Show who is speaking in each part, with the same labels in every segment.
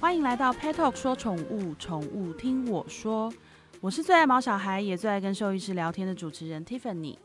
Speaker 1: 欢迎来到 Pet Talk 说宠物，宠物听我说。我是最爱毛小孩，也最爱跟兽医师聊天的主持人 Tiffany。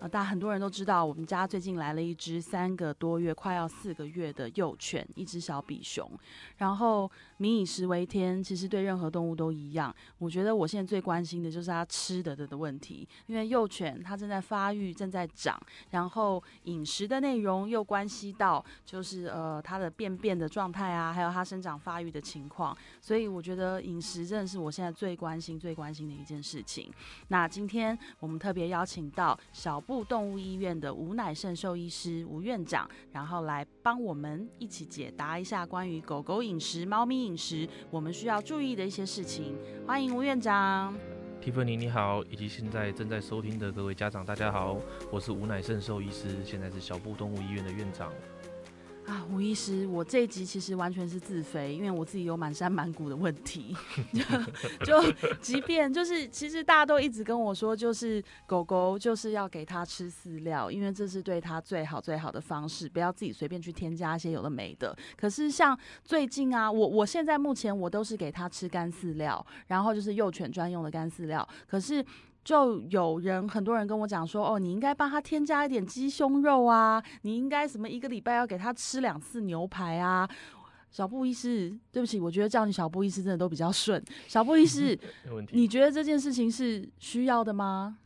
Speaker 1: 呃，大家很多人都知道，我们家最近来了一只三个多月、快要四个月的幼犬，一只小比熊。然后民以食为天，其实对任何动物都一样。我觉得我现在最关心的就是它吃的的的问题，因为幼犬它正在发育、正在长，然后饮食的内容又关系到就是呃它的便便的状态啊，还有它生长发育的情况。所以我觉得饮食真的是我现在最关心、最关心的一件事情。那今天我们特别邀请到小。部动物医院的吴乃胜兽医师吴院长，然后来帮我们一起解答一下关于狗狗饮食、猫咪饮食我们需要注意的一些事情。欢迎吴院长
Speaker 2: ，Tiffany 你好，以及现在正在收听的各位家长，大家好，我是吴乃胜兽医师，现在是小布动物医院的院长。
Speaker 1: 啊，吴医师，我这一集其实完全是自肥，因为我自己有满山满谷的问题。就即便就是，其实大家都一直跟我说，就是狗狗就是要给它吃饲料，因为这是对它最好最好的方式，不要自己随便去添加一些有的没的。可是像最近啊，我我现在目前我都是给它吃干饲料，然后就是幼犬专用的干饲料。可是就有人很多人跟我讲说，哦，你应该帮他添加一点鸡胸肉啊，你应该什么一个礼拜要给他吃两次牛排啊。小布医师，对不起，我觉得叫你小布医师真的都比较顺。小布医师。你觉得这件事情是需要的吗？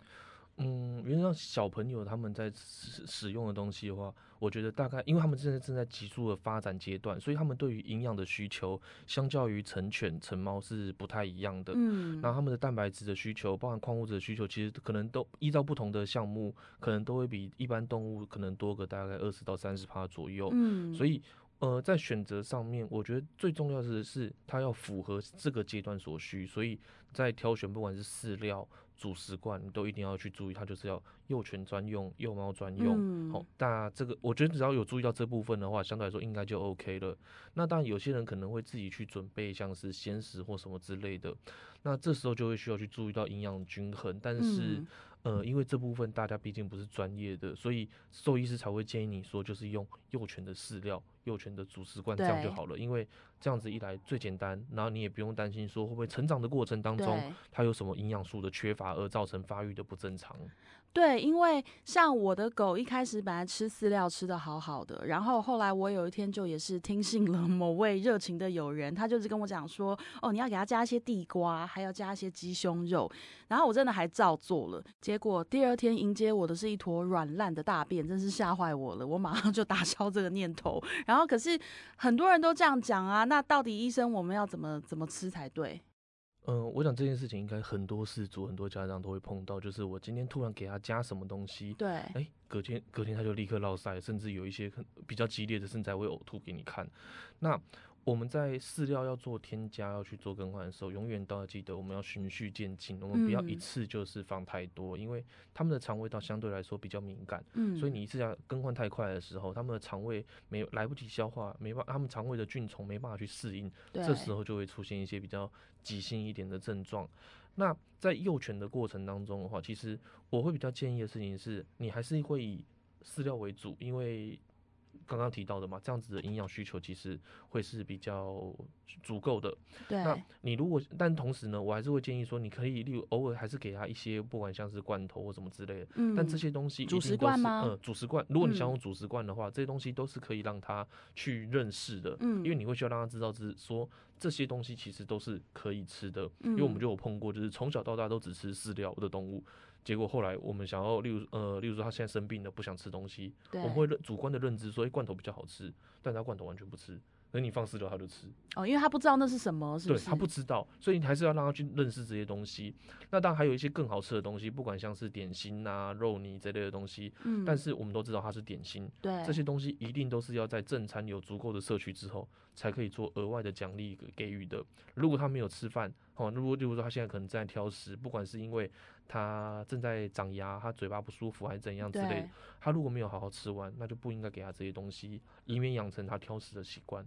Speaker 2: 嗯，原则上小朋友他们在使使用的东西的话，我觉得大概，因为他们现在正在急速的发展阶段，所以他们对于营养的需求，相较于成犬、成猫是不太一样的。嗯，然后他们的蛋白质的需求，包含矿物质的需求，其实可能都依照不同的项目，可能都会比一般动物可能多个大概二十到三十趴左右。嗯，所以。呃，在选择上面，我觉得最重要的是它要符合这个阶段所需，所以在挑选不管是饲料、主食罐，你都一定要去注意，它就是要幼犬专用、幼猫专用。好，那这个我觉得只要有注意到这部分的话，相对来说应该就 OK 了。那当然有些人可能会自己去准备像是鲜食或什么之类的，那这时候就会需要去注意到营养均衡，但是。呃，因为这部分大家毕竟不是专业的，所以兽医师才会建议你说，就是用幼犬的饲料、幼犬的主食罐这样就好了。因为这样子一来最简单，然后你也不用担心说会不会成长的过程当中它有什么营养素的缺乏而造成发育的不正常。
Speaker 1: 对，因为像我的狗一开始本来吃饲料吃的好好的，然后后来我有一天就也是听信了某位热情的友人，他就是跟我讲说，哦，你要给他加一些地瓜，还要加一些鸡胸肉，然后我真的还照做了，结果第二天迎接我的是一坨软烂的大便，真是吓坏我了，我马上就打消这个念头。然后可是很多人都这样讲啊，那到底医生我们要怎么怎么吃才对？
Speaker 2: 嗯，我想这件事情应该很多事主、很多家长都会碰到，就是我今天突然给他加什么东西，
Speaker 1: 对，
Speaker 2: 哎，隔天隔天他就立刻落塞，甚至有一些比较激烈的，甚至还会呕吐给你看。那我们在饲料要做添加、要去做更换的时候，永远都要记得我们要循序渐进，我们不要一次就是放太多，因为他们的肠胃道相对来说比较敏感，嗯，所以你一次要更换太快的时候，他们的肠胃没有来不及消化，没办法，他们肠胃的菌虫没办法去适应，这时候就会出现一些比较急性一点的症状。那在幼犬的过程当中的话，其实我会比较建议的事情是，你还是会以饲料为主，因为。刚刚提到的嘛，这样子的营养需求其实会是比较足够的。
Speaker 1: 对，
Speaker 2: 那你如果，但同时呢，我还是会建议说，你可以例如偶尔还是给他一些，不管像是罐头或什么之类的。嗯。但这些东西
Speaker 1: 主食罐吗？
Speaker 2: 嗯，主食罐。如果你想用主食罐的话，这些东西都是可以让他去认识的。嗯。因为你会需要让他知道，是说这些东西其实都是可以吃的。嗯。因为我们就有碰过，就是从小到大都只吃饲料的动物。结果后来我们想要，例如呃，例如说他现在生病了，不想吃东西，我们会主观的认知说，哎，罐头比较好吃，但他罐头完全不吃。等你放饲料，他就吃
Speaker 1: 哦，因为他不知道那是什么，是不是？
Speaker 2: 对他不知道，所以你还是要让他去认识这些东西。那当然还有一些更好吃的东西，不管像是点心啊、肉泥这类的东西。嗯。但是我们都知道它是点心，
Speaker 1: 对
Speaker 2: 这些东西一定都是要在正餐有足够的摄取之后，才可以做额外的奖励给予的。如果他没有吃饭，哦，如果例如说他现在可能在挑食，不管是因为他正在长牙，他嘴巴不舒服还是怎样之类的，他如果没有好好吃完，那就不应该给他这些东西，以免养成他挑食的习惯。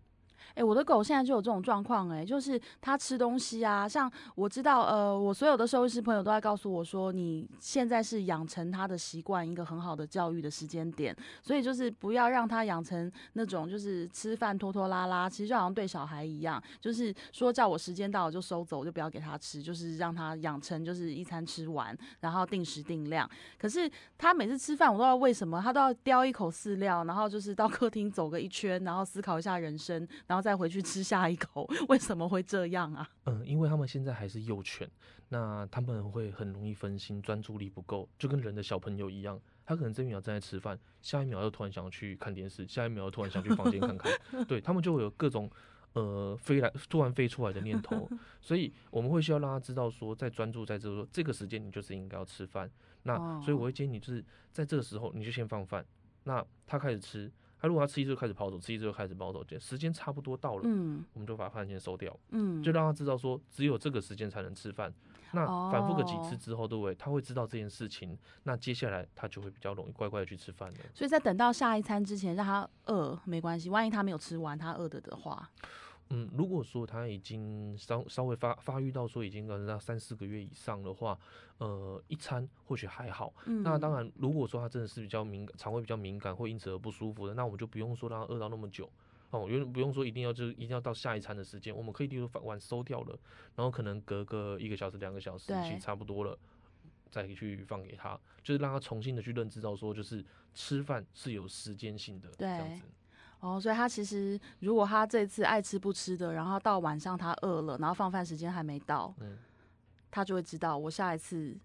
Speaker 1: 哎、我的狗现在就有这种状况，哎，就是它吃东西啊，像我知道，呃，我所有的兽医师朋友都在告诉我说，你现在是养成它的习惯一个很好的教育的时间点，所以就是不要让它养成那种就是吃饭拖拖拉拉，其实就好像对小孩一样，就是说叫我时间到了就收走，就不要给它吃，就是让它养成就是一餐吃完，然后定时定量。可是它每次吃饭，我都要为什么它都要叼一口饲料，然后就是到客厅走个一圈，然后思考一下人生，然后再回去吃下一口，为什么会这样啊？
Speaker 2: 嗯，因为他们现在还是幼犬，那他们会很容易分心，专注力不够，就跟人的小朋友一样，他可能这一秒正在吃饭，下一秒又突然想去看电视，下一秒又突然想去房间看看，对他们就会有各种呃飞来突然飞出来的念头，所以我们会需要让他知道说，在专注在这个说这个时间你就是应该要吃饭，那所以我会建议你就是在这个时候你就先放饭，那他开始吃。他如果他吃一次就开始跑走，吃一次就开始跑走，时间差不多到了，
Speaker 1: 嗯
Speaker 2: 我们就把饭先收掉，
Speaker 1: 嗯，
Speaker 2: 就让他知道说只有这个时间才能吃饭。那反复个几次
Speaker 1: 哦
Speaker 2: 之后，对不对？他会知道这件事情，那接下来他就会比较容易乖乖的去吃饭了。
Speaker 1: 所以在等到下一餐之前，让他饿没关系，万一他没有吃完，他饿的的话，
Speaker 2: 嗯，如果说他已经稍稍微发发育到说已经可能到三四个月以上的话，呃，一餐或许还好。
Speaker 1: 嗯，
Speaker 2: 那当然，如果说他真的是比较敏感，肠胃比较敏感，会因此而不舒服的，那我们就不用说让他饿到那么久。哦，因为不用说一定要就是一定要到下一餐的时间，我们可以例如碗收掉了，然后可能隔个一个小时、两个小时，其
Speaker 1: 对
Speaker 2: 实差不多了，再去放给他，就是让他重新的去认知到说，就是吃饭是有时间性的，这样子。
Speaker 1: 哦，所以他其实如果他这次爱吃不吃的，然后到晚上他饿了，然后放饭时间还没到，
Speaker 2: 嗯，
Speaker 1: 他就会知道我下一次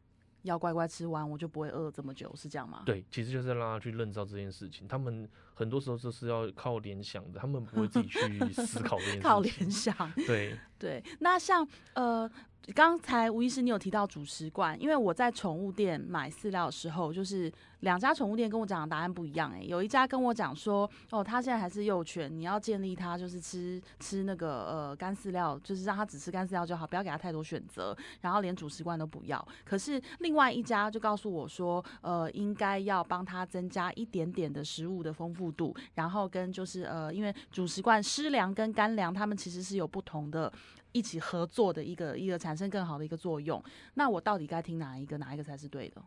Speaker 1: 要乖乖吃完，我就不会饿这么久，是这样吗？
Speaker 2: 对，其实就是让他去认知到这件事情。他们很多时候就是要靠联想的，他们不会自己去 思考这件事情。
Speaker 1: 靠联想。
Speaker 2: 对，
Speaker 1: 对，那像呃，刚才吴医师你有提到主食罐，因为我在宠物店买饲料的时候，就是两家宠物店跟我讲的答案不一样、欸。有一家跟我讲说，哦，他现在还是幼犬，你要建立他就是吃吃那个呃干饲料，就是让他只吃干饲料就好，不要给他太多选择，然后连主食罐都不要。可是另外一家就告诉我说，呃，应该要帮他增加一点点的食物的丰富度，然后跟就是呃，因为主食罐湿粮跟干粮，它们其实是有不同的。一起合作的一个一个产生更好的一个作用，那我到底该听哪一个？哪一个才是对的？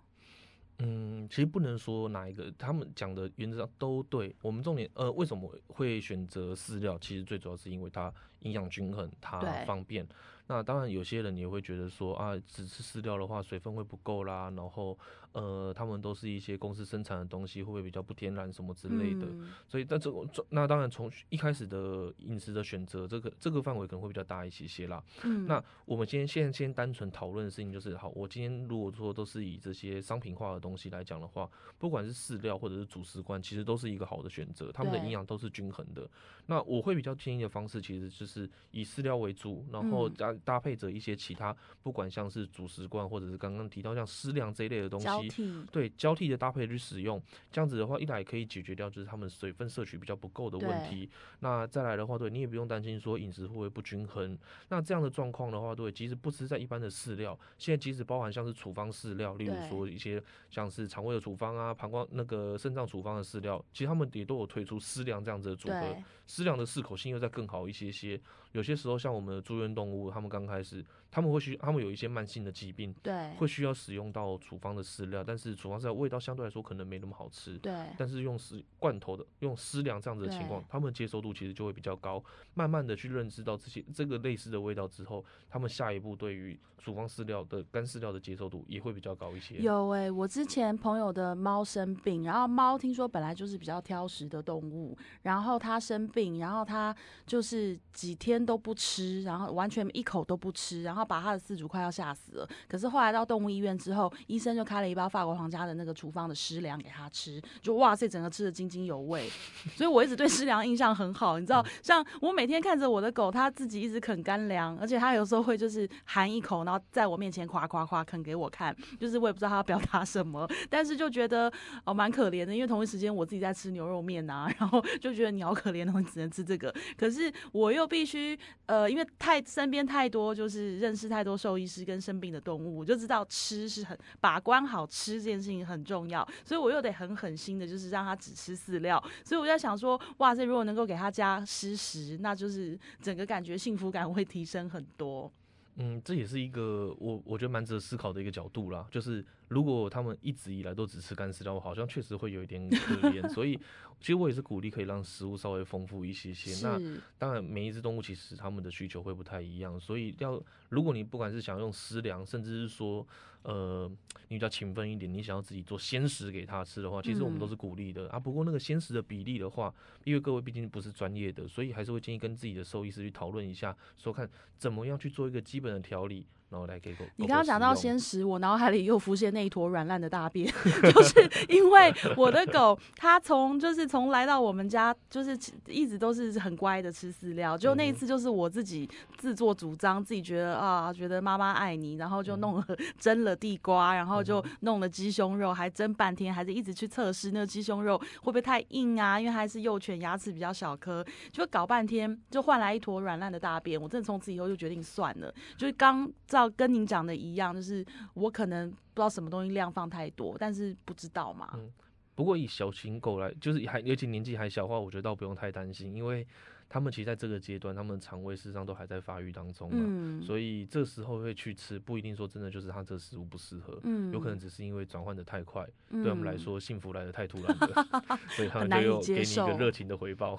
Speaker 2: 嗯，其实不能说哪一个，他们讲的原则上都对。我们重点呃，为什么会选择饲料？其实最主要是因为它营养均衡，它方便。那当然，有些人也会觉得说啊，只吃饲料的话，水分会不够啦，然后呃，他们都是一些公司生产的东西，会不会比较不天然什么之类的？
Speaker 1: 嗯
Speaker 2: 所以，但这个那当然从一开始的饮食的选择，这个这个范围可能会比较大一些些啦。
Speaker 1: 嗯
Speaker 2: 那我们今天现在先单纯讨论的事情就是，好，我今天如果说都是以这些商品化的东西来讲的话，不管是饲料或者是主食罐，其实都是一个好的选择，它们的营养都是均衡的。那我会比较建议的方式，其实就是以饲料为主，然后
Speaker 1: 嗯
Speaker 2: 加搭配着一些其他，不管像是主食罐或者是刚刚提到像湿粮这一类的东西，
Speaker 1: 交替，
Speaker 2: 对交替的搭配去使用，这样子的话，一来可以解决掉就是他们水分摄取比较不够的问题，那再来的话，对你也不用担心说饮食会不会不均衡。那这样的状况的话，对，即使不吃在一般的饲料，现在即使包含像是处方饲料，例如说一些像是肠胃的处方啊、膀胱那个肾脏处方的饲料，其实他们也都有推出湿粮这样子的组合
Speaker 1: 对。
Speaker 2: 湿粮的适口性又再更好一些些。有些时候像我们的住院动物，他们刚开始他们会需他们有一些慢性的疾病，
Speaker 1: 对
Speaker 2: 会需要使用到处方的饲料，但是处方饲料味道相对来说可能没那么好吃。
Speaker 1: 对
Speaker 2: 但是用食罐头的、用湿粮这样子的情况
Speaker 1: 对，
Speaker 2: 他们接受度其实就会比较高。慢慢的去认知到这些这个类似的味道之后，他们下一步对于处方饲料的干饲料的接受度也会比较高一些。
Speaker 1: 有诶、我之前朋友的猫生病，然后猫听说本来就是比较挑食的动物，然后它生病，然后它就是几天都不吃，然后完全一口都不吃，然后把他的饲主快要吓死了。可是后来到动物医院之后，医生就开了一包法国皇家的那个厨房的湿粮给他吃，就哇塞，整个吃的津津有味。所以我一直对湿粮印象很好，你知道，像我每天看着我的狗，它自己一直啃干粮，而且它有时候会就是含一口，然后在我面前夸夸夸啃给我看，就是我也不知道它要表达什么，但是就觉得哦蛮可怜的，因为同一时间我自己在吃牛肉面啊，然后就觉得你好可怜哦，你只能吃这个，可是我又必须呃，因为太身边太多，就是认识太多兽医师跟生病的动物，我就知道吃是很把关好吃这件事情很重要，所以我又得很狠心的，就是让他只吃饲料。所以我在想说，哇塞，如果能够给他加湿食，那就是整个感觉幸福感会提升很多。
Speaker 2: 嗯，这也是一个我我觉得蛮值得思考的一个角度啦。就是如果他们一直以来都只吃干饲料，好像确实会有一点可怜。所以其实我也是鼓励可以让食物稍微丰富一些些。那当然，每一只动物其实他们的需求会不太一样，所以要如果你不管是想用湿粮，甚至是说。呃，你比较勤奋一点，你想要自己做鲜食给他吃的话，其实我们都是鼓励的啊。不过那个鲜食的比例的话，因为各位毕竟不是专业的，所以还是会建议跟自己的兽医师去讨论一下，说看怎么样去做一个基本的调理。然后来给狗。
Speaker 1: 你刚刚讲到鲜食，我脑海里又浮现那一坨软烂的大便，就是因为我的狗，它从就是从来到我们家，就是一直都是很乖的吃饲料。就那一次，就是我自己自作主张，自己觉得啊，觉得妈妈爱你，然后就弄了蒸了地瓜，然后就弄了鸡胸肉，还蒸半天，还是一直去测试那个鸡胸肉会不会太硬啊？因为还是幼犬，牙齿比较小颗，就搞半天，就换来一坨软烂的大便。我真的从此以后就决定算了，就是刚。照跟您讲的一样，就是我可能不知道什么东西量放太多，但是不知道嘛。
Speaker 2: 嗯，不过以小型狗来，就是还尤其年纪还小的话，我觉得倒不用太担心，因为。他们其实在这个阶段，他们肠胃事实上都还在发育当中嘛，所以这时候会去吃，不一定说真的就是他这食物不适合，嗯有可能只是因为转换的太快，对我们来说幸福来的太突然了，所以他们就有给你一个热情的回报。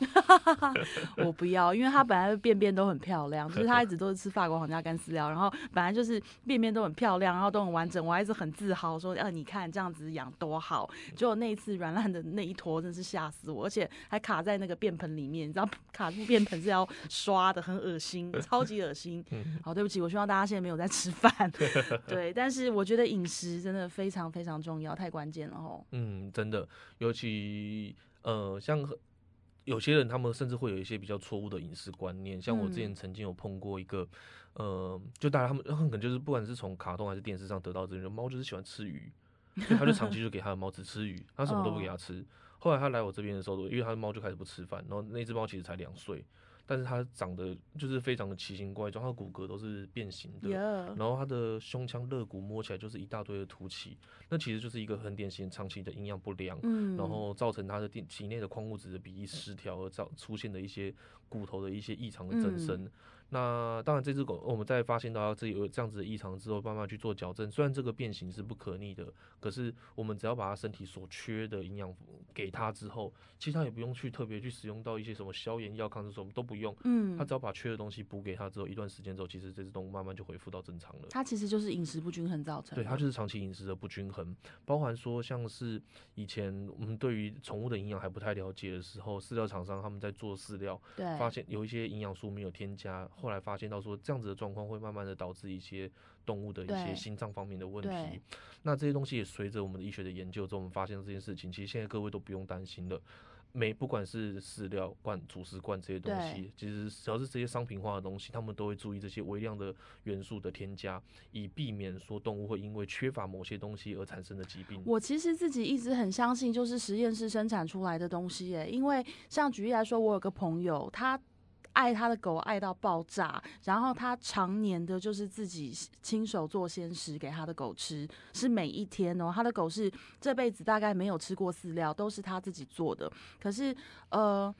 Speaker 1: 我不要，因为他本来便便都很漂亮，就是他一直都是吃法国皇家干饲料，然后本来就是便便都很漂亮，然后都很完整，我还是很自豪说，啊，你看这样子养多好。结果那一次软烂的那一坨真是吓死我，而且还卡在那个便盆里面，你知道卡。便盆是要刷的，很恶心，超级恶心。好，对不起，我希望大家现在没有在吃饭。对，但是我觉得饮食真的非常非常重要，太关键了哦。
Speaker 2: 嗯，真的，尤其呃，像有些人他们甚至会有一些比较错误的饮食观念。像我之前曾经有碰过一个，呃，就大家他们可能就是不管是从卡通还是电视上得到这种猫就是喜欢吃鱼，所以他就长期就给他的猫只吃鱼，他什么都不给他吃。后来他来我这边的时候，因为他的猫就开始不吃饭，然后那只猫其实才两岁，但是它长得就是非常的奇形怪状，它的骨骼都是变形的，然后它的胸腔肋骨摸起来就是一大堆的凸起，那其实就是一个很典型长期的营养不良，然后造成它的体体内的矿物质的比例失调而造出现的一些骨头的一些异常的增生。那当然，这只狗我们在发现到它自己有这样子的异常之后，慢慢去做矫正。虽然这个变形是不可逆的，可是我们只要把它身体所缺的营养给它之后，其实它也不用去特别去使用到一些什么消炎药、抗生素，都不用。嗯，它只要把缺的东西补给它之后，一段时间之后，其实这只动物慢慢就恢复到正常了。
Speaker 1: 它其实就是饮食不均衡造成。
Speaker 2: 对，它就是长期饮食的不均衡，包含说像是以前我们对于宠物的营养还不太了解的时候，饲料厂商他们在做饲料，
Speaker 1: 对，
Speaker 2: 发现有一些营养素没有添加。后来发现到说这样子的状况会慢慢的导致一些动物的一些心脏方面的问题，那这些东西也随着我们的医学的研究之后，我们发现这件事情，其实现在各位都不用担心了。每不管是饲料罐、主食罐这些东西，其实只要是这些商品化的东西，他们都会注意这些微量的元素的添加，以避免说动物会因为缺乏某些东西而产生的疾病。
Speaker 1: 我其实自己一直很相信，就是实验室生产出来的东西，耶，因为像举例来说，我有个朋友，他。爱他的狗爱到爆炸，然后他常年的就是自己亲手做鲜食给他的狗吃，是每一天哦。他的狗是这辈子大概没有吃过饲料，都是他自己做的。可是呃，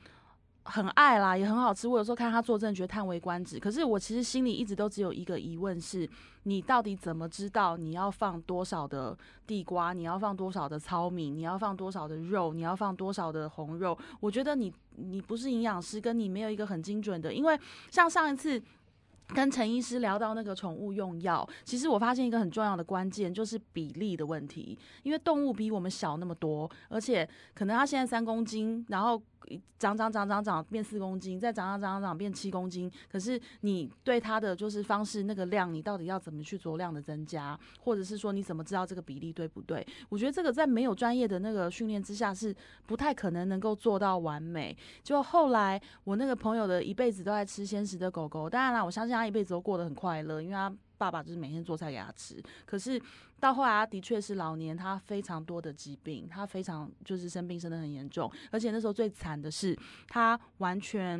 Speaker 1: 很爱啦，也很好吃。我有时候看他做，真的觉得叹为观止。可是我其实心里一直都只有一个疑问是。你到底怎么知道你要放多少的地瓜？你要放多少的糙米？你要放多少的肉？你要放多少的红肉？我觉得你你不是营养师，跟你没有一个很精准的。因为像上一次跟陈医师聊到那个宠物用药，其实我发现一个很重要的关键就是比例的问题。因为动物比我们小那么多，而且可能它现在三公斤，然后。长长长长长变四公斤，再长长长长长变七公斤。可是你对它的就是方式那个量，你到底要怎么去做量的增加，或者是说你怎么知道这个比例对不对？我觉得这个在没有专业的那个训练之下是不太可能能够做到完美。就后来我那个朋友的一辈子都在吃鲜食的狗狗，当然了，我相信他一辈子都过得很快乐，因为他。爸爸就是每天做菜给他吃，可是到后来他的确是老年，他非常多的疾病，他非常就是生病生的很严重，而且那时候最惨的是他完全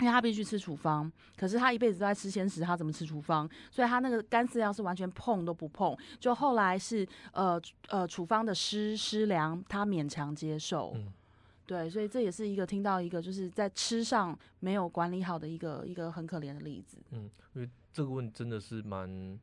Speaker 1: 因为他必须吃处方，可是他一辈子都在吃鲜食，他怎么吃处方？所以他那个干饲料是完全碰都不碰。就后来是呃呃处方的湿湿粮，他勉强接受。对，所以这也是一个听到一个就是在吃上没有管理好的一个一个很可怜的例子。
Speaker 2: 嗯，因为这个问题真的是蛮，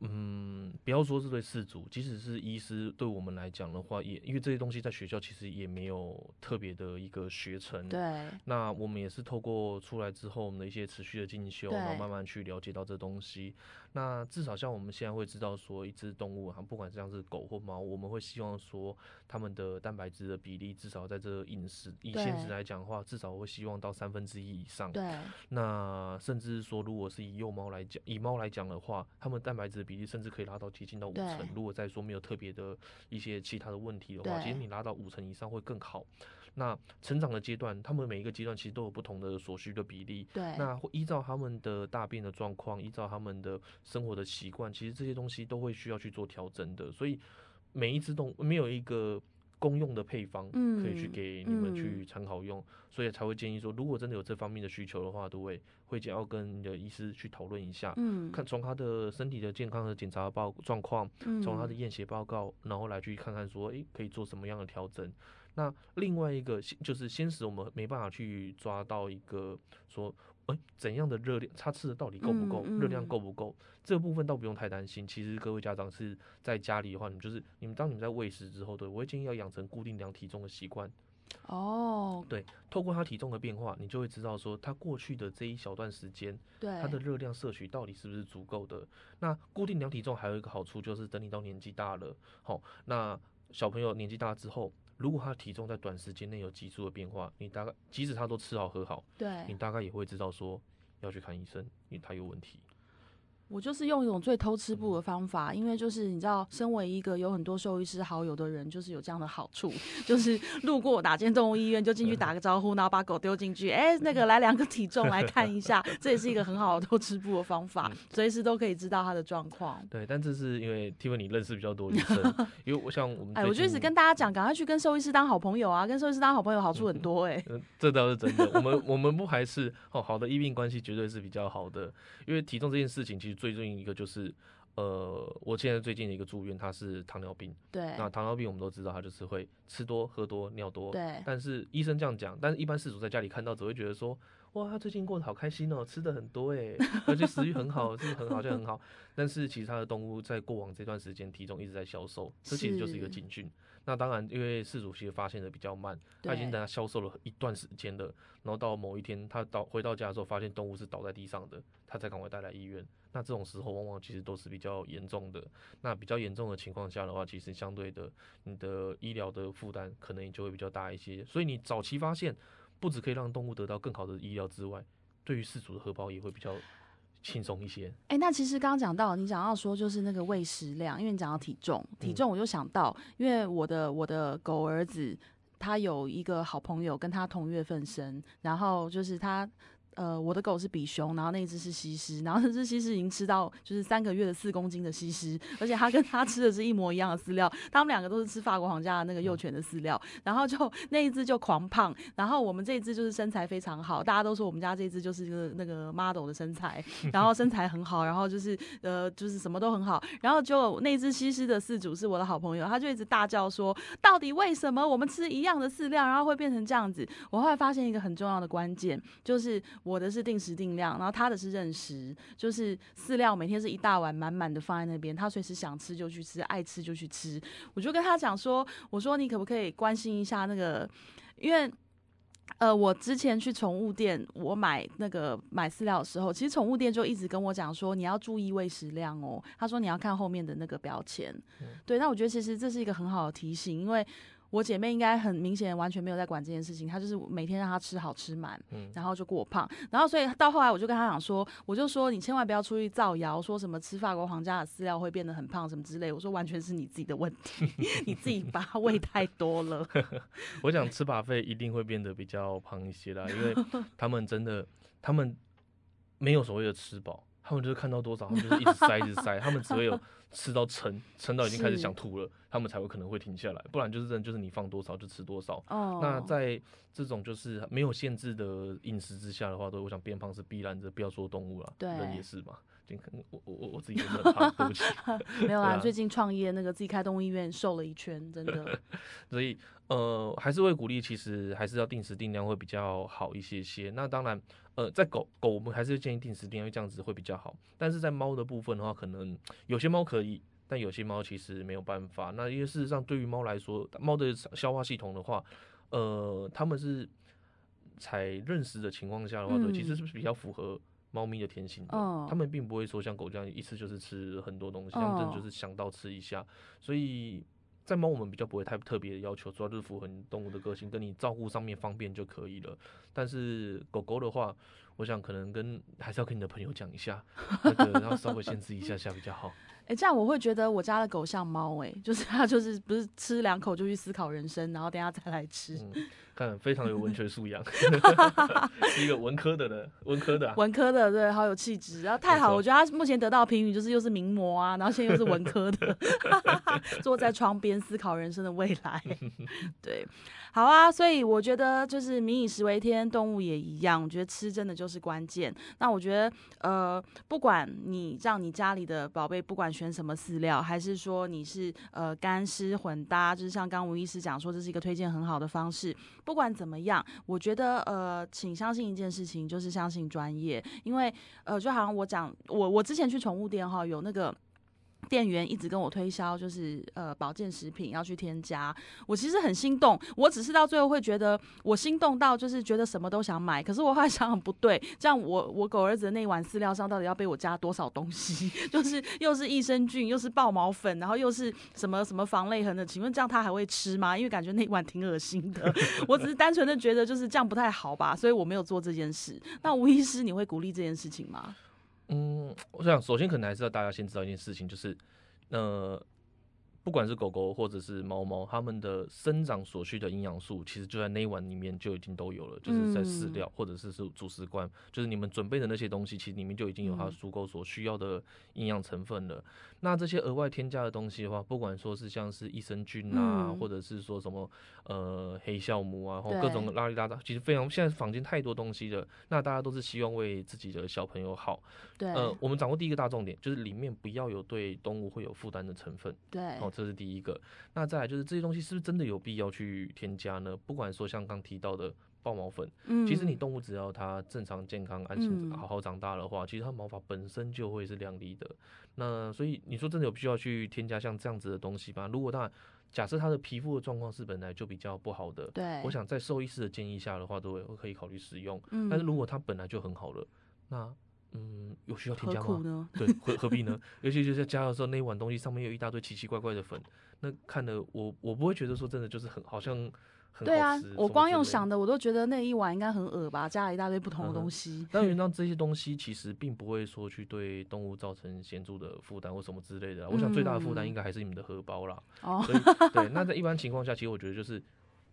Speaker 2: 嗯，不要说是对饲主，即使是医师，对我们来讲的话，也因为这些东西在学校其实也没有特别的一个学程。
Speaker 1: 对，
Speaker 2: 那我们也是透过出来之后，我们的一些持续的进修，然后慢慢去了解到这东西。那至少像我们现在会知道说，一只动物啊，不管像是狗或猫，我们会希望说它们的蛋白质的比例至少在这饮食以
Speaker 1: 对
Speaker 2: 现实来讲的话，至少会希望到三分之一以上。
Speaker 1: 对，
Speaker 2: 那甚至说，如果是以幼猫来讲，以猫来讲的话，它们蛋白质的比例甚至可以拉到接近到五成。如果再说没有特别的一些其他的问题的话，其实你拉到五成以上会更好。那成长的阶段，他们每一个阶段其实都有不同的所需的比例。
Speaker 1: 对，
Speaker 2: 那会依照他们的大便的状况，依照他们的生活的习惯，其实这些东西都会需要去做调整的。所以每一只动物没有一个公用的配方可以去
Speaker 1: 嗯
Speaker 2: 给你们
Speaker 1: 嗯。
Speaker 2: 去参考用，所以才会建议说，如果真的有这方面的需求的话，都会会要跟你的医师去讨论一下，
Speaker 1: 嗯，
Speaker 2: 看从他的身体的健康的检查报状况，从他的
Speaker 1: 嗯
Speaker 2: 验血报告，然后来去看看说，诶，可以做什么样的调整。那另外一个就是先使我们没办法去抓到一个说，诶，怎样的热量，他吃的到底够不够，
Speaker 1: 嗯
Speaker 2: 热量
Speaker 1: 嗯
Speaker 2: 够不够，这个部分倒不用太担心。其实各位家长是在家里的话，你们就是你们当你们在喂食之后，对我会建议要养成固定量体重的习惯。
Speaker 1: 哦，对
Speaker 2: 透过他体重的变化，你就会知道说他过去的这一小段时间，
Speaker 1: 对，
Speaker 2: 他的热量摄取到底是不是足够的？那固定量体重还有一个好处就是，等你到年纪大了，好，那小朋友年纪大之后，如果他的体重在短时间内有急速的变化，你大概即使他都吃好喝好，
Speaker 1: 对
Speaker 2: 你，大概也会知道说要去看医生，因为他有问题。
Speaker 1: 我就是用一种最偷吃步的方法，因为就是你知道，身为一个有很多兽医师好友的人，就是有这样的好处，就是路过打间动物医院就进去打个招呼，然后把狗丢进去，哎、那个来量个体重来看一下，这也是一个很好的偷吃步的方法，随时都可以知道它的状况。
Speaker 2: 对，但这是因为 Tiffany 认识比较多医生，因为我像我们
Speaker 1: 哎，我就一直跟大家讲，赶快去跟兽医师当好朋友啊！跟兽医师当好朋友好处很多哎、
Speaker 2: 嗯，这倒是真的。我们我们不排斥哦，好的医病关系绝对是比较好的。因为体重这件事情，其实最近一个就是，呃，我现在最近的一个住院，他是糖尿病。
Speaker 1: 对
Speaker 2: 那糖尿病我们都知道，他就是会吃多、喝多、尿多。
Speaker 1: 对
Speaker 2: 但是医生这样讲，但是一般事主在家里看到只会觉得说，哇，他最近过得好开心哦，吃的很多哎，而且食欲很好，是不是很好，就很好。但是其实他的动物在过往这段时间体重一直在消瘦，这其实就是一个警讯。那当然，因为饲主其实发现的比较慢，他已经
Speaker 1: 对
Speaker 2: 等他消瘦了一段时间了，然后到某一天他到回到家的时候，发现动物是倒在地上的，他才赶快带来医院。那这种时候往往其实都是比较严重的。那比较严重的情况下的话，其实相对的你的医疗的负担可能也就会比较大一些。所以你早期发现，不只可以让动物得到更好的医疗之外，对于饲主的荷包也会比较轻松一些。
Speaker 1: 哎、那其实刚刚讲到，你讲到说就是那个喂食量，因为你讲到体重，体
Speaker 2: 嗯
Speaker 1: 重我就想到，因为我的我的狗儿子他有一个好朋友跟他同月份生，然后就是他。呃，我的狗是比熊，然后那一只是西施，然后那只西施已经吃到就是三个月的四公斤的西施，而且它跟它吃的是一模一样的饲料，它们两个都是吃法国皇家的那个幼犬的饲料，然后就那一只就狂胖，然后我们这一只就是身材非常好，大家都说我们家这只就是一个那个 model 的身材，然后身材很好，然后就是呃就是什么都很好，然后就那只西施的饲主是我的好朋友，他就一直大叫说，到底为什么我们吃一样的饲料，然后会变成这样子？我后来发现一个很重要的关键，就是我的是定时定量，然后他的是认食，就是饲料每天是一大碗满满的放在那边，他随时想吃就去吃，爱吃就去吃。我就跟他讲说，我说你可不可以关心一下那个，因为。呃，我之前去宠物店，我买那个买饲料的时候，其实宠物店就一直跟我讲说，你要注意喂食量哦。他说你要看后面的那个标签。
Speaker 2: 嗯
Speaker 1: 对，那我觉得其实这是一个很好的提醒，因为我姐妹应该很明显完全没有在管这件事情，她就是每天让她吃好吃满，
Speaker 2: 嗯
Speaker 1: 然后就过胖，然后所以到后来我就跟她讲说，我就说你千万不要出去造谣，说什么吃法国皇家的饲料会变得很胖什么之类，我说完全是你自己的问题，你自己把它喂太多了。
Speaker 2: 我想吃把费一定会变得比较胖一些啦，因为 他们真的，他们没有所谓的吃饱，他他们就是看到多少，他们就是一直塞一直塞，他们只会有 吃到撑，撑到已经开始想吐了，他们才会可能会停下来，不然就是真的就是你放多少就吃多少。
Speaker 1: 哦，
Speaker 2: 那在这种就是没有限制的饮食之下的话，都我想变胖是必然的，不要说动物了，
Speaker 1: 对
Speaker 2: 人也是嘛。就可能我我我我自己真的很胖，对不起。
Speaker 1: 没有啦，
Speaker 2: 啊
Speaker 1: 最近创业那个自己开动物医院瘦了一圈，真的。
Speaker 2: 所以呃，还是会鼓励，其实还是要定时定量会比较好一些些。那当然，呃，在狗狗我们还是建议定时定量，因为这样子会比较好。但是在猫的部分的话，可能有些猫可以，但有些猫其实没有办法。那因为事实上，对于猫来说，猫的消化系统的话，呃，它们是才认识的情况下的话，对，其实
Speaker 1: 是不
Speaker 2: 是比较符合。猫咪的天性的，
Speaker 1: 嗯
Speaker 2: 它们并不会说像狗这样一次就是吃很多东西，它们真的
Speaker 1: 嗯
Speaker 2: 就是想到吃一下，所以在猫我们比较不会太特别的要求，主要就是符合你动物的个性，跟你照顾上面方便就可以了。但是狗狗的话，我想可能跟还是要跟你的朋友讲一下，那个要稍微限制一下下比较好。
Speaker 1: 哎、这样我会觉得我家的狗像猫，哎，就是它就是不是吃两口就去思考人生，然后等下再来吃。
Speaker 2: 嗯，看非常有文学素养，是一个文科的人，文科的、啊。
Speaker 1: 文科的，对，好有气质，然后太好，我觉得他目前得到的评语就是又是名模啊，然后现在又是文科的，坐在窗边思考人生的未来，对，好啊，所以我觉得就是民以食为天，动物也一样，我觉得吃真的就是关键。那我觉得呃，不管你让你家里的宝贝不管选什么饲料，还是说你是呃干湿混搭，就是像刚吴医师讲说这是一个推荐很好的方式，不管怎么样，我觉得呃，请相信一件事情，就是相信专业，因为呃，就好像我讲，我我之前去宠物店哈，有那个。店员一直跟我推销，就是呃保健食品要去添加，我其实很心动，我只是到最后会觉得我心动到就是觉得什么都想买，可是我后来想想不对，这样我我狗儿子的那碗饲料上到底要被我加多少东西？就是又是益生菌，又是爆毛粉，然后又是什么什么防泪痕的，请问这样他还会吃吗？因为感觉那碗挺恶心的，我只是单纯的觉得就是这样不太好吧，所以我没有做这件事。那吴医师，你会鼓励这件事情吗？
Speaker 2: 嗯，我想首先可能还是要大家先知道一件事情，就是呃，不管是狗狗或者是猫猫，它们的生长所需的营养素，其实就在那一碗里面就已经都有了，就是在饲
Speaker 1: 嗯
Speaker 2: 料或者是是主食罐，就是你们准备的那些东西，其实里面就已经有它
Speaker 1: 嗯
Speaker 2: 足够所需要的营养成分了。那这些额外添加的东西的话，不管说是像是益生菌啊，
Speaker 1: 嗯
Speaker 2: 或者是说什么呃黑酵母啊，或
Speaker 1: 对
Speaker 2: 各种拉里拉杂，其实非常现在坊间太多东西了。那大家都是希望为自己的小朋友好。
Speaker 1: 对，
Speaker 2: 呃，我们掌握第一个大重点，就是里面不要有对动物会有负担的成分。
Speaker 1: 对，
Speaker 2: 哦，这是第一个。那再来就是这些东西是不是真的有必要去添加呢？不管说像刚提到的爆毛粉，
Speaker 1: 嗯
Speaker 2: 其实你动物只要它正常、健康、安心、
Speaker 1: 嗯
Speaker 2: 好好长大的话，其实它毛发本身就会是亮丽的。那所以你说真的有必要去添加像这样子的东西吗？如果当然，假设它的皮肤的状况是本来就比较不好的，
Speaker 1: 对，
Speaker 2: 我想在兽医师的建议下的话，都会可以考虑使用。
Speaker 1: 嗯，
Speaker 2: 但是如果它本来就很好了，那嗯，有需要添加吗？对，何何必呢？尤其就是加的时候，那一碗东西上面有一大堆奇奇怪怪的粉，那看的我我不会觉得说真的就是很好像很
Speaker 1: 对啊，我光用想的，我都觉得那一碗应该很恶吧，加了一大堆不同的东西。
Speaker 2: 但原 来这些东西其实并不会说去对动物造成显著的负担或什么之类的啦。我想最大的负担
Speaker 1: 嗯
Speaker 2: 应该还是你们的荷包啦。
Speaker 1: 哦，
Speaker 2: 对，那在一般情况下，其实我觉得就是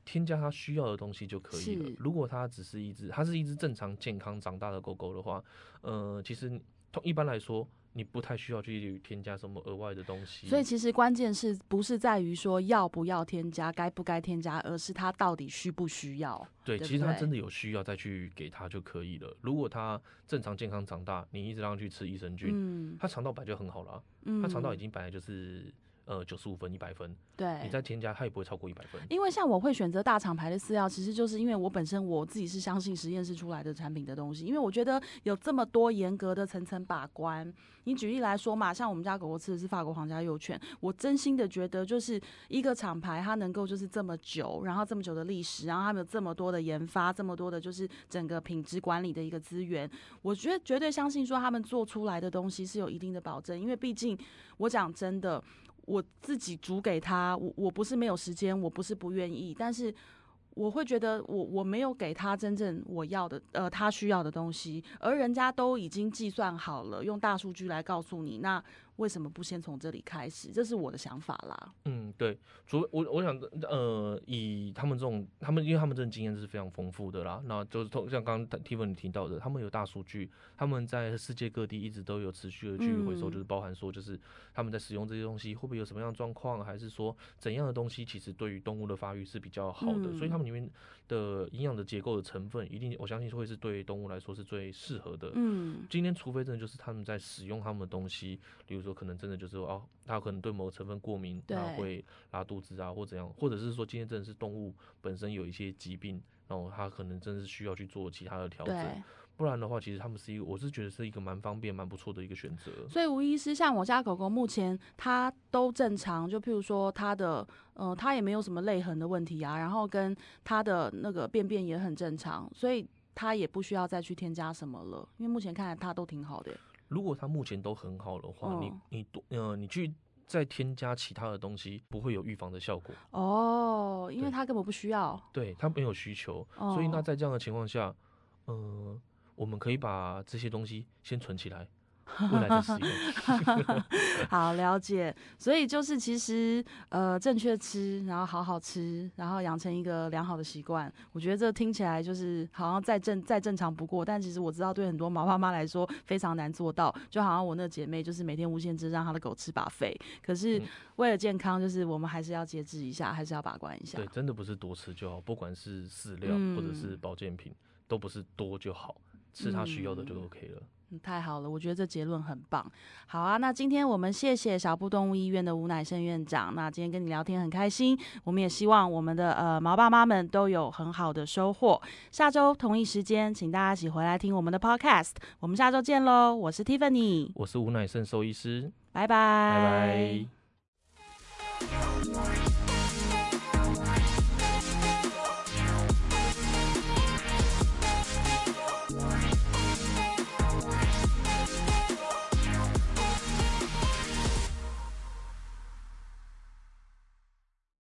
Speaker 2: 添加它需要的东西就可以了。如果它只是一只，它是一只正常健康长大的狗狗的话，呃，其实通一般来说，你不太需要去添加什么额外的东西。
Speaker 1: 所以其实关键是不是在于说要不要添加，该不该添加，而是它到底需不需要。
Speaker 2: 对，
Speaker 1: 对对
Speaker 2: 其实它真的有需要再去给它就可以了。如果它正常健康长大，你一直让它去吃益生菌，
Speaker 1: 嗯
Speaker 2: 它肠道本来就很好了啊，
Speaker 1: 嗯，
Speaker 2: 它肠道已经本来就是呃九十五分、一百分，
Speaker 1: 对，
Speaker 2: 你再添加它也不会超过一百分。
Speaker 1: 因为像我会选择大厂牌的饲料，其实就是因为我本身我自己是相信实验室出来的产品的东西，因为我觉得有这么多严格的层层把关。你举例来说嘛，像我们家狗狗吃的是法国皇家幼犬，我真心的觉得就是一个厂牌它能够就是这么久，然后这么久的历史，然后他们有这么多的研发，这么多的就是整个品质管理的一个资源，我觉得绝对相信说他们做出来的东西是有一定的保证，因为毕竟我讲真的。我自己煮给他，我我不是没有时间，我不是不愿意，但是我会觉得我我没有给他真正我要的，呃，他需要的东西，而人家都已经计算好了，用大数据来告诉你，那为什么不先从这里开始？这是我的想法啦。
Speaker 2: 嗯，对，除了我我想呃，以他们这种，他们因为他们这种经验是非常丰富的啦，那就是通像刚刚 Tiffany 提到的，他们有大数据，他们在世界各地一直都有持续的去回收，
Speaker 1: 嗯
Speaker 2: 就是包含说就是他们在使用这些东西会不会有什么样的状况，还是说怎样的东西其实对于动物的发育是比较好的，所以
Speaker 1: 嗯
Speaker 2: 他们里面的营养的结构的成分一定我相信会是对动物来说是最适合的。
Speaker 1: 嗯
Speaker 2: 今天，除非真的就是他们在使用他们的东西，比如说可能真的就是说哦，它可能对某个成分过敏，
Speaker 1: 对
Speaker 2: 它会拉肚子啊，或怎样，或者是说今天真的是动物本身有一些疾病，然后它可能真的是需要去做其他的调整，不然的话，其实他们是一个，我是觉得是一个蛮方便、蛮不错的一个选择。
Speaker 1: 所以吴医师，像我家狗狗目前它都正常，就譬如说它的，呃，它也没有什么泪痕的问题啊，然后跟它的那个便便也很正常，所以它也不需要再去添加什么了，因为目前看来它都挺好的耶。
Speaker 2: 如果它目前都很好的话，
Speaker 1: 嗯
Speaker 2: 你你多呃，你去再添加其他的东西，不会有预防的效果。
Speaker 1: 哦，因为
Speaker 2: 对
Speaker 1: 它根本不需要。
Speaker 2: 对，它没有需求，
Speaker 1: 哦
Speaker 2: 所以那在这样的情况下，呃，我们可以把这些东西先存起来，未来的使用。
Speaker 1: 好了解，所以就是其实呃正确吃，然后好好吃，然后养成一个良好的习惯。我觉得这听起来就是好像再正再正常不过，但其实我知道对很多毛爸妈来说非常难做到。就好像我那姐妹就是每天无限制让她的狗吃把肥，可是
Speaker 2: 嗯
Speaker 1: 为了健康，就是我们还是要节制一下，还是要把关一下
Speaker 2: 对，。真的不是多吃就好，不管是饲料或者是
Speaker 1: 嗯
Speaker 2: 保健品，都不是多就好，吃它需要的就
Speaker 1: 嗯
Speaker 2: OK 了。
Speaker 1: 嗯，太好了，我觉得这结论很棒。好啊，那今天我们谢谢小布动物医院的吴乃胜院长。那今天跟你聊天很开心，我们也希望我们的呃毛爸妈们都有很好的收获。下周同一时间，请大家一起回来听我们的 Podcast。我们下周见喽！我是 Tiffany，
Speaker 2: 我是吴乃胜兽医师，
Speaker 1: 拜拜，
Speaker 2: 拜拜。